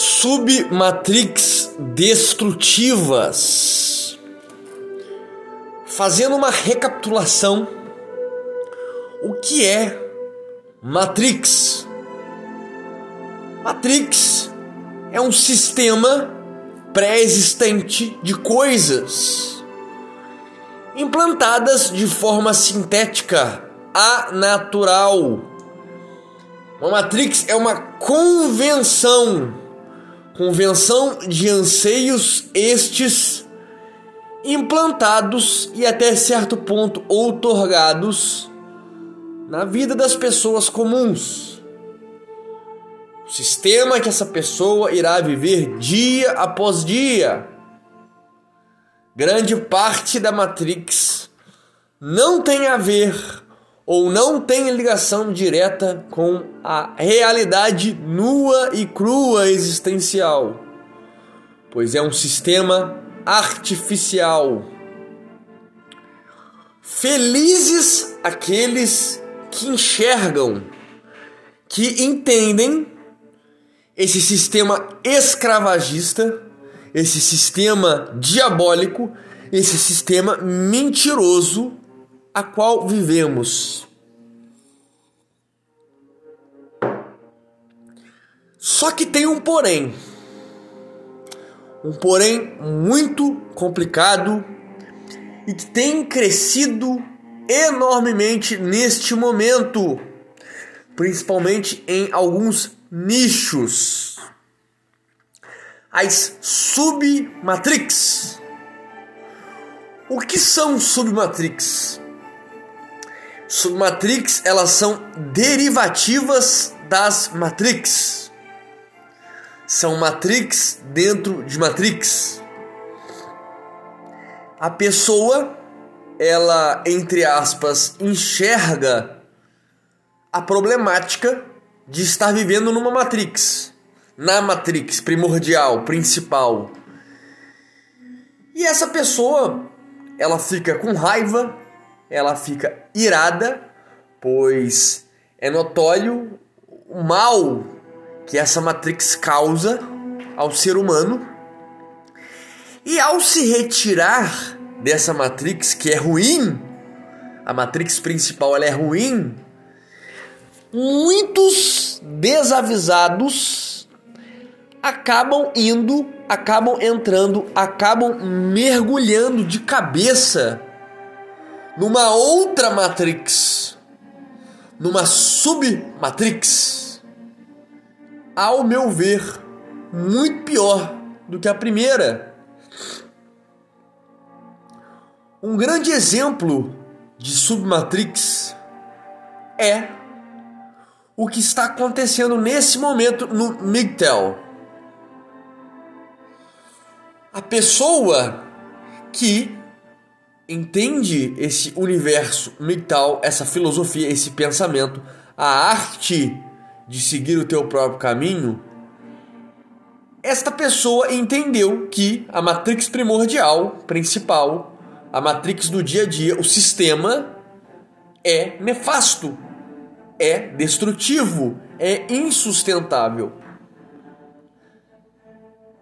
submatrix destrutivas. Fazendo uma recapitulação, o que é Matrix? Matrix é um sistema pré-existente de coisas implantadas de forma sintética, anatural. Uma matrix é uma convenção, convenção de anseios estes implantados e até certo ponto outorgados na vida das pessoas comuns. O sistema que essa pessoa irá viver dia após dia. Grande parte da Matrix não tem a ver ou não tem ligação direta com a realidade nua e crua existencial, pois é um sistema artificial. Felizes aqueles que enxergam, que entendem esse sistema escravagista, esse sistema diabólico, esse sistema mentiroso a qual vivemos. Só que tem um porém. Um porém muito complicado e que tem crescido enormemente neste momento, principalmente em alguns nichos. As submatrix. O que são submatrix? Submatrix, elas são derivativas das matrix. São matrix dentro de matrix. A pessoa, ela entre aspas, enxerga a problemática de estar vivendo numa matrix, na matrix primordial, principal. E essa pessoa, ela fica com raiva, ela fica irada, pois é notório o mal que essa matrix causa ao ser humano. E ao se retirar dessa matrix que é ruim, a matrix principal ela é ruim, muitos desavisados acabam indo, acabam entrando, acabam mergulhando de cabeça numa outra matrix, numa submatrix. Ao meu ver, muito pior do que a primeira. Um grande exemplo de submatrix é o que está acontecendo nesse momento no MGTOW. A pessoa que entende esse universo MGTOW, essa filosofia, esse pensamento, a arte de seguir o teu próprio caminho, esta pessoa entendeu que a matrix primordial, principal, a matrix do dia a dia, o sistema é nefasto é destrutivo, é insustentável.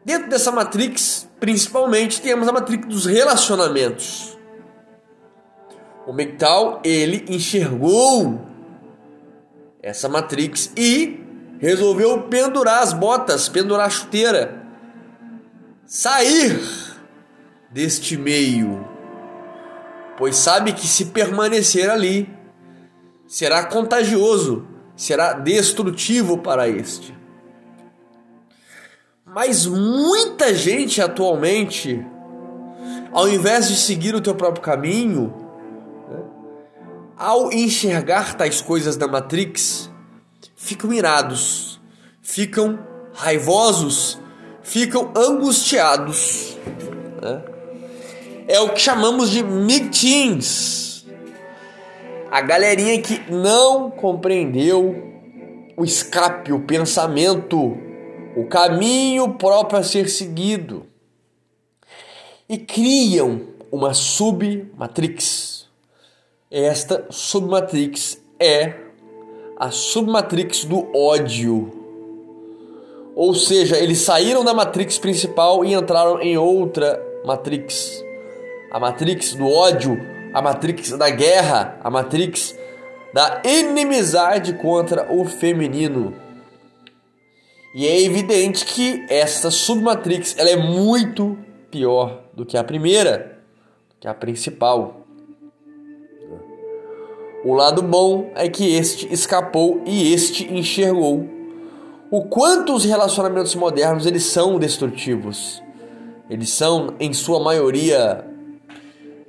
Dentro dessa matrix, principalmente, temos a matrix dos relacionamentos. O Mectal, ele enxergou essa matrix e resolveu pendurar as botas, pendurar a chuteira, sair deste meio, pois sabe que se permanecer ali, será contagioso, será destrutivo para este. Mas muita gente atualmente, ao invés de seguir o teu próprio caminho, ao enxergar tais coisas da Matrix, ficam irados, ficam raivosos, ficam angustiados. Né? É o que chamamos de mid-teens a galerinha que não compreendeu o escape, o pensamento, o caminho próprio a ser seguido e criam uma submatrix. Esta submatrix é a submatrix do ódio. Ou seja, eles saíram da Matrix principal e entraram em outra Matrix. A Matrix do ódio, a Matrix da guerra, a Matrix da inimizade contra o feminino. E é evidente que essa submatrix ela é muito pior do que a primeira, que a principal. O lado bom é que este escapou e este enxergou o quanto os relacionamentos modernos eles são destrutivos. Eles são, em sua maioria,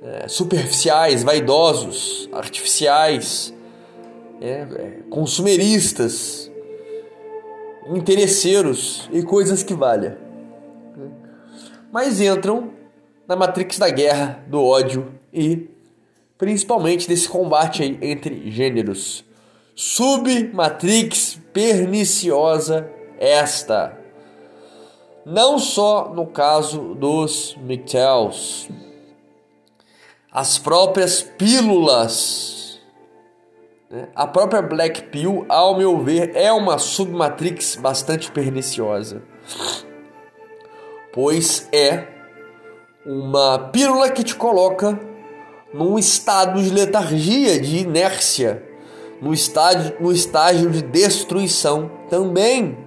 é, superficiais, vaidosos, artificiais, é, é, consumeristas, interesseiros e coisas que valha. Mas entram na matrix da guerra, do ódio e principalmente desse combate aí entre gêneros. Submatrix perniciosa esta. Não só no caso dos Mictels. As próprias pílulas. Né? A própria Black Pill, ao meu ver, é uma submatrix bastante perniciosa. Pois é uma pílula que te coloca num estado de letargia, de inércia, no estágio, no estágio de destruição também.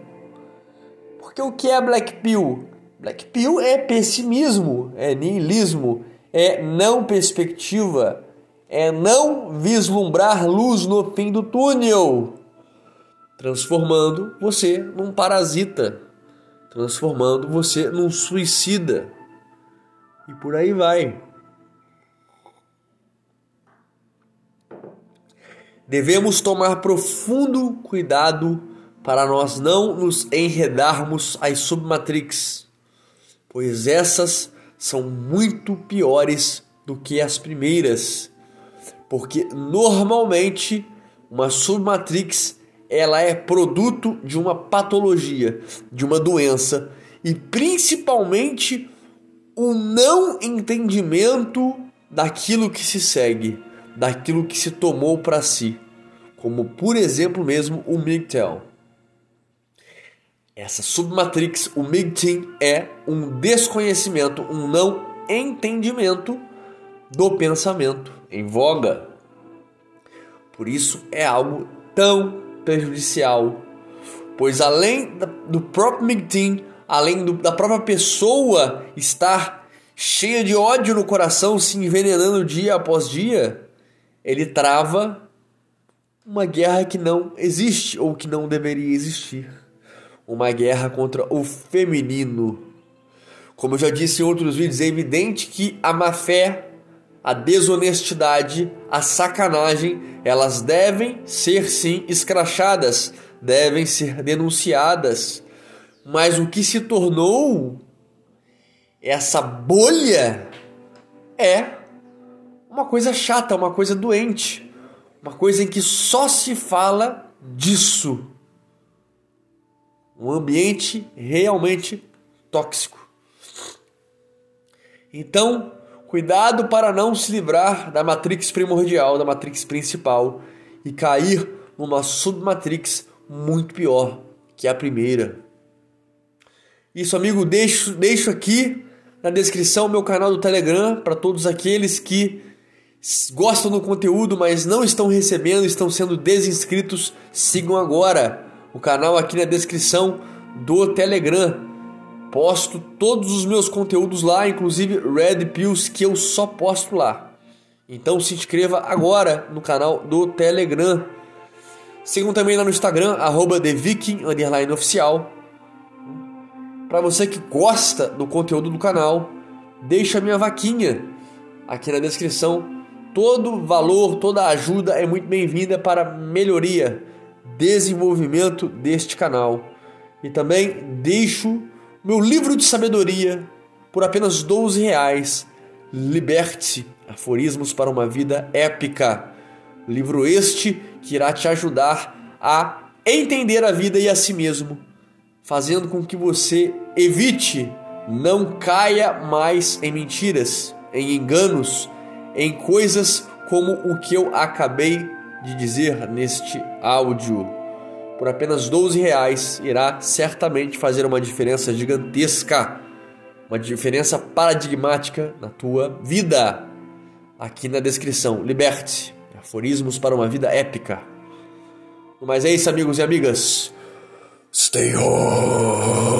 Porque o que é Black Pill? Black Pill é pessimismo, é niilismo, é não perspectiva, é não vislumbrar luz no fim do túnel, transformando você num parasita, transformando você num suicida. E por aí vai. Devemos tomar profundo cuidado para nós não nos enredarmos às submatrix, pois essas são muito piores do que as primeiras, porque normalmente uma submatrix ela é produto de uma patologia, de uma doença e principalmente o não entendimento daquilo que se segue daquilo que se tomou para si, como por exemplo mesmo o MGTOW. Essa submatrix, o MGTOW, é um desconhecimento, um não entendimento do pensamento em voga. Por isso é algo tão prejudicial, pois além do próprio MGTOW, além do, da própria pessoa estar cheia de ódio no coração, se envenenando dia após dia, ele trava uma guerra que não existe ou que não deveria existir. Uma guerra contra o feminino. Como eu já disse em outros vídeos, é evidente que a má fé, a desonestidade, a sacanagem, elas devem ser sim escrachadas, devem ser denunciadas. Mas o que se tornou essa bolha é uma coisa chata, uma coisa doente, uma coisa em que só se fala disso. Um ambiente realmente tóxico. Então, cuidado para não se livrar da matrix primordial, da matrix principal e cair numa submatrix muito pior que a primeira. Isso, amigo, deixo, deixo aqui na descrição meu canal do Telegram para todos aqueles que gostam do conteúdo, mas não estão recebendo, estão sendo desinscritos, sigam agora o canal aqui na descrição do Telegram. Posto todos os meus conteúdos lá, inclusive Red Pills que eu só posto lá. Então se inscreva agora no canal do Telegram. Sigam também lá no Instagram, arroba TheViking_Oficial. Para você que gosta do conteúdo do canal, deixa minha vaquinha aqui na descrição Todo valor, toda ajuda é muito bem-vinda para melhoria, desenvolvimento deste canal. E também deixo meu livro de sabedoria por apenas 12 reais. Liberte-se, aforismos para uma vida épica. Livro este que irá te ajudar a entender a vida e a si mesmo, fazendo com que você evite, não caia mais em mentiras, em enganos, em coisas como o que eu acabei de dizer neste áudio. por apenas 12 reais irá certamente fazer uma diferença gigantesca, uma diferença paradigmática na tua vida. Aqui na descrição, liberte aforismos para uma vida épica. Mas é isso, amigos e amigas. Stay home.